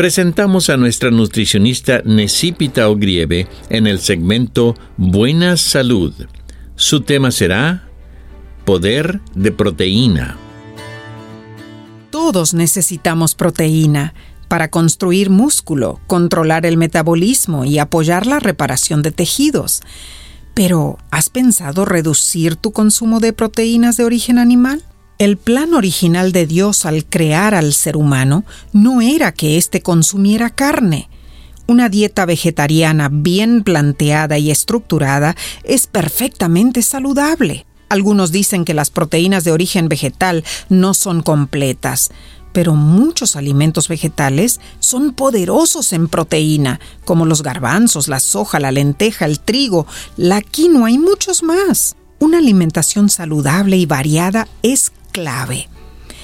Presentamos a nuestra nutricionista Necipita Ogrieve en el segmento Buena Salud. Su tema será Poder de Proteína. Todos necesitamos proteína para construir músculo, controlar el metabolismo y apoyar la reparación de tejidos. Pero, ¿has pensado reducir tu consumo de proteínas de origen animal? El plan original de Dios al crear al ser humano no era que éste consumiera carne. Una dieta vegetariana bien planteada y estructurada es perfectamente saludable. Algunos dicen que las proteínas de origen vegetal no son completas, pero muchos alimentos vegetales son poderosos en proteína, como los garbanzos, la soja, la lenteja, el trigo, la quinoa y muchos más. Una alimentación saludable y variada es clave.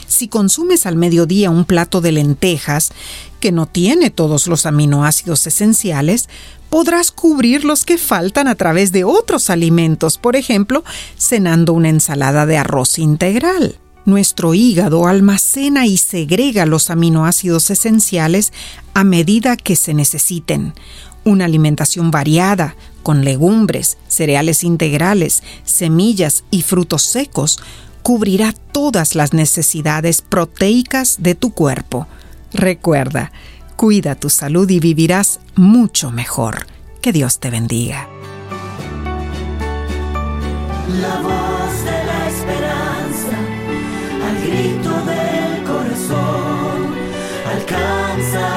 Si consumes al mediodía un plato de lentejas, que no tiene todos los aminoácidos esenciales, podrás cubrir los que faltan a través de otros alimentos, por ejemplo, cenando una ensalada de arroz integral. Nuestro hígado almacena y segrega los aminoácidos esenciales a medida que se necesiten. Una alimentación variada, con legumbres, cereales integrales, semillas y frutos secos, cubrirá todas las necesidades proteicas de tu cuerpo. Recuerda, cuida tu salud y vivirás mucho mejor. Que Dios te bendiga. La voz de la esperanza, al grito del corazón, alcanza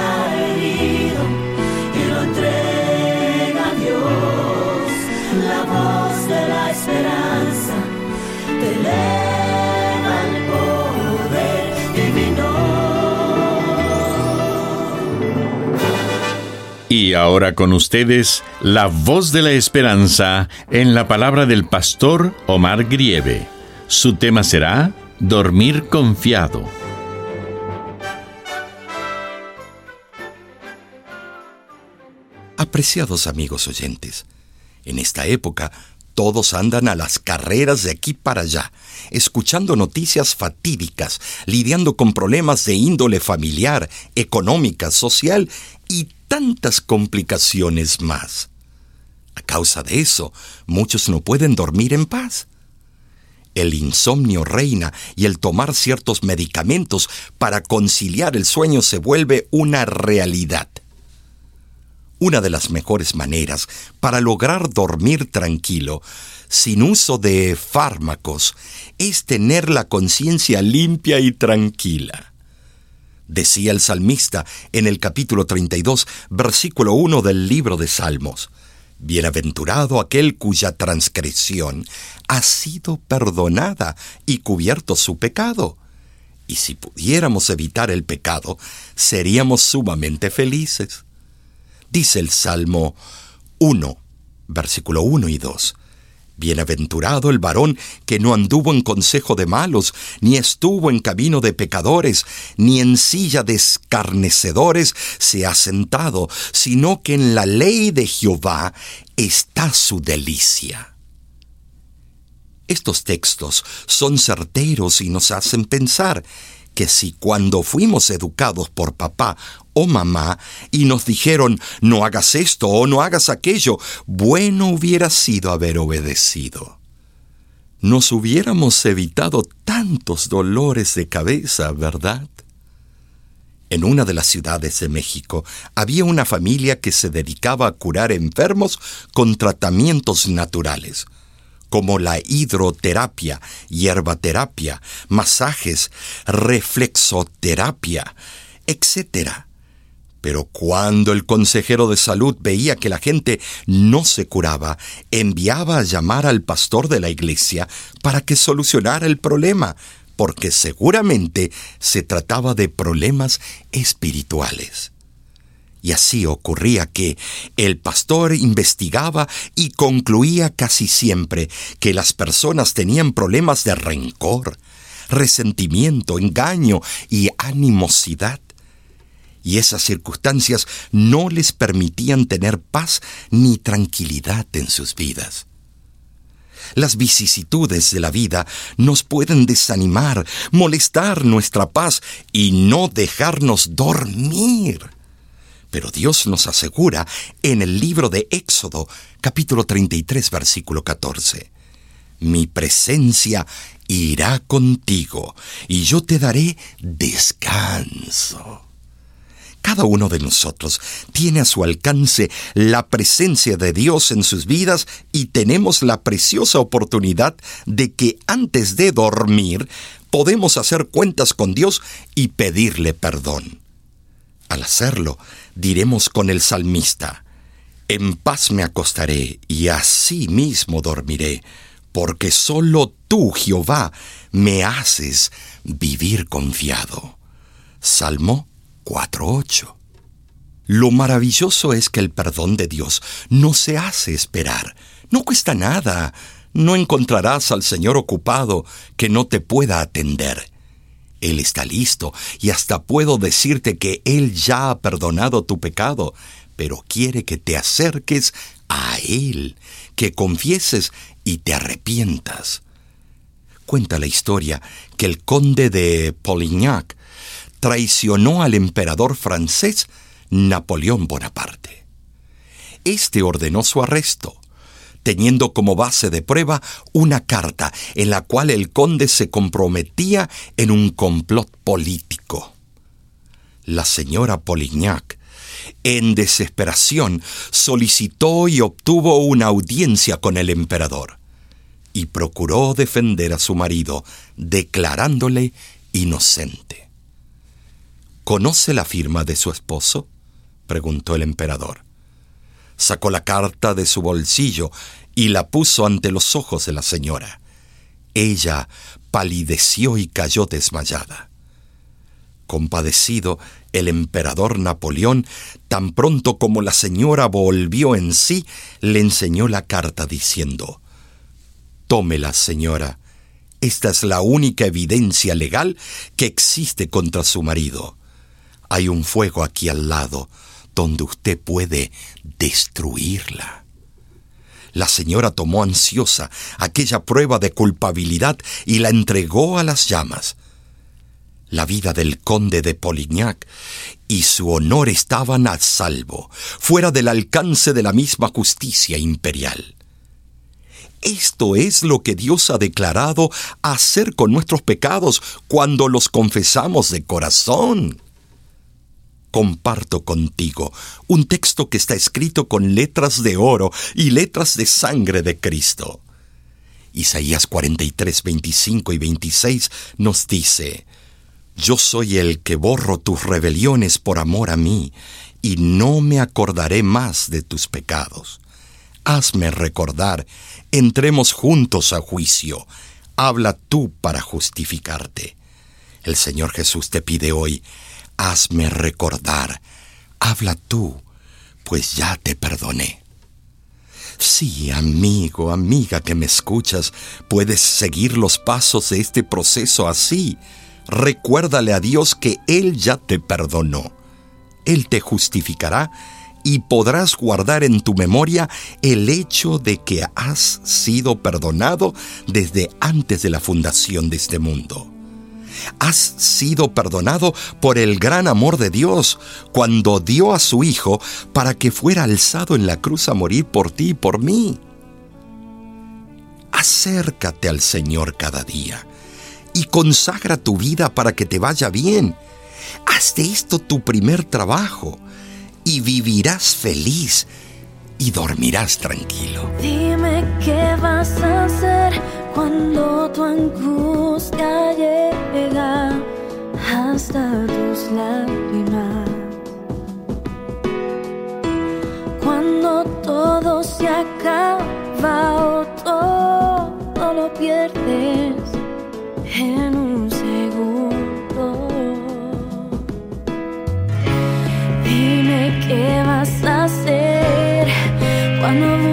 Y ahora con ustedes, la voz de la esperanza en la palabra del pastor Omar Grieve. Su tema será Dormir confiado. Apreciados amigos oyentes, en esta época todos andan a las carreras de aquí para allá, escuchando noticias fatídicas, lidiando con problemas de índole familiar, económica, social y tantas complicaciones más. A causa de eso, muchos no pueden dormir en paz. El insomnio reina y el tomar ciertos medicamentos para conciliar el sueño se vuelve una realidad. Una de las mejores maneras para lograr dormir tranquilo, sin uso de fármacos, es tener la conciencia limpia y tranquila. Decía el salmista en el capítulo 32, versículo 1 del libro de Salmos. Bienaventurado aquel cuya transgresión ha sido perdonada y cubierto su pecado. Y si pudiéramos evitar el pecado, seríamos sumamente felices. Dice el Salmo 1, versículo 1 y 2. Bienaventurado el varón que no anduvo en consejo de malos, ni estuvo en camino de pecadores, ni en silla de escarnecedores se ha sentado, sino que en la ley de Jehová está su delicia. Estos textos son certeros y nos hacen pensar que si cuando fuimos educados por papá o mamá y nos dijeron no hagas esto o no hagas aquello, bueno hubiera sido haber obedecido. Nos hubiéramos evitado tantos dolores de cabeza, ¿verdad? En una de las ciudades de México había una familia que se dedicaba a curar enfermos con tratamientos naturales como la hidroterapia, hierbaterapia, masajes, reflexoterapia, etc. Pero cuando el consejero de salud veía que la gente no se curaba, enviaba a llamar al pastor de la iglesia para que solucionara el problema, porque seguramente se trataba de problemas espirituales. Y así ocurría que el pastor investigaba y concluía casi siempre que las personas tenían problemas de rencor, resentimiento, engaño y animosidad. Y esas circunstancias no les permitían tener paz ni tranquilidad en sus vidas. Las vicisitudes de la vida nos pueden desanimar, molestar nuestra paz y no dejarnos dormir. Pero Dios nos asegura en el libro de Éxodo, capítulo 33, versículo 14, Mi presencia irá contigo y yo te daré descanso. Cada uno de nosotros tiene a su alcance la presencia de Dios en sus vidas y tenemos la preciosa oportunidad de que antes de dormir podemos hacer cuentas con Dios y pedirle perdón. Al hacerlo, diremos con el salmista, En paz me acostaré y así mismo dormiré, porque solo tú, Jehová, me haces vivir confiado. Salmo 4.8. Lo maravilloso es que el perdón de Dios no se hace esperar, no cuesta nada, no encontrarás al Señor ocupado que no te pueda atender. Él está listo y hasta puedo decirte que Él ya ha perdonado tu pecado, pero quiere que te acerques a Él, que confieses y te arrepientas. Cuenta la historia que el conde de Polignac traicionó al emperador francés Napoleón Bonaparte. Este ordenó su arresto teniendo como base de prueba una carta en la cual el conde se comprometía en un complot político. La señora Polignac, en desesperación, solicitó y obtuvo una audiencia con el emperador y procuró defender a su marido, declarándole inocente. ¿Conoce la firma de su esposo? preguntó el emperador sacó la carta de su bolsillo y la puso ante los ojos de la señora. Ella palideció y cayó desmayada. Compadecido, el emperador Napoleón, tan pronto como la señora volvió en sí, le enseñó la carta diciendo, Tómela, señora. Esta es la única evidencia legal que existe contra su marido. Hay un fuego aquí al lado donde usted puede destruirla. La señora tomó ansiosa aquella prueba de culpabilidad y la entregó a las llamas. La vida del conde de Polignac y su honor estaban a salvo, fuera del alcance de la misma justicia imperial. Esto es lo que Dios ha declarado hacer con nuestros pecados cuando los confesamos de corazón comparto contigo un texto que está escrito con letras de oro y letras de sangre de Cristo. Isaías 43, 25 y 26 nos dice, Yo soy el que borro tus rebeliones por amor a mí, y no me acordaré más de tus pecados. Hazme recordar, entremos juntos a juicio, habla tú para justificarte. El Señor Jesús te pide hoy, hazme recordar, habla tú, pues ya te perdoné. Sí, amigo, amiga que me escuchas, puedes seguir los pasos de este proceso así. Recuérdale a Dios que Él ya te perdonó. Él te justificará y podrás guardar en tu memoria el hecho de que has sido perdonado desde antes de la fundación de este mundo. Has sido perdonado por el gran amor de Dios cuando dio a su Hijo para que fuera alzado en la cruz a morir por ti y por mí. Acércate al Señor cada día y consagra tu vida para que te vaya bien. Haz de esto tu primer trabajo y vivirás feliz y dormirás tranquilo. Dime qué vas a hacer cuando tu angustia llega hasta tus lágrimas. Cuando todo se acaba o todo lo pierdes en un segundo. Dime qué vas a hacer cuando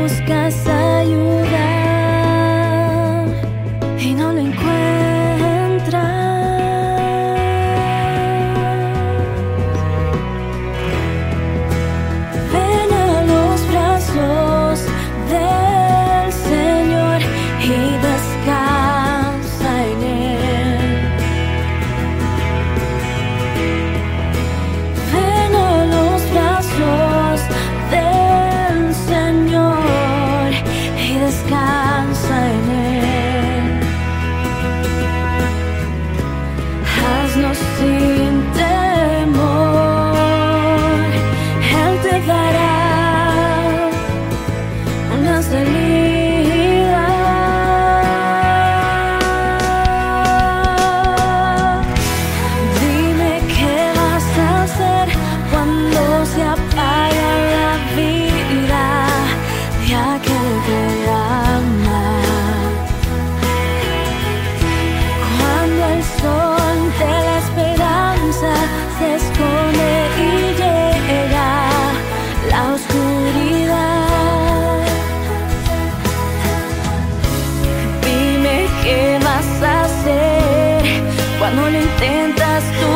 cuando se apaga la vida de aquel que ama. Cuando el sol de la esperanza se esconde y llega la oscuridad. Dime qué vas a hacer cuando lo intentas tú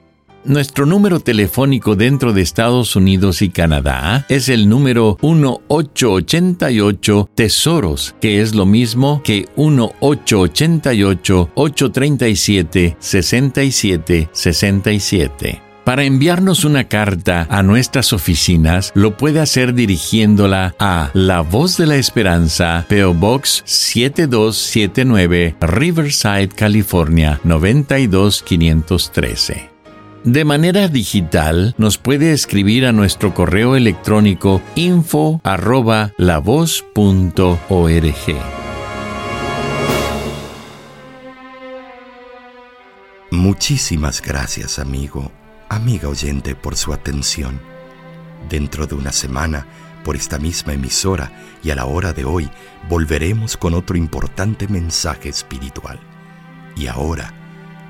Nuestro número telefónico dentro de Estados Unidos y Canadá es el número 1888 Tesoros, que es lo mismo que 1888-837-6767. Para enviarnos una carta a nuestras oficinas, lo puede hacer dirigiéndola a La Voz de la Esperanza, PO Box 7279, Riverside, California 92513. De manera digital, nos puede escribir a nuestro correo electrónico info arroba. Muchísimas gracias, amigo, amiga oyente, por su atención. Dentro de una semana, por esta misma emisora y a la hora de hoy, volveremos con otro importante mensaje espiritual. Y ahora,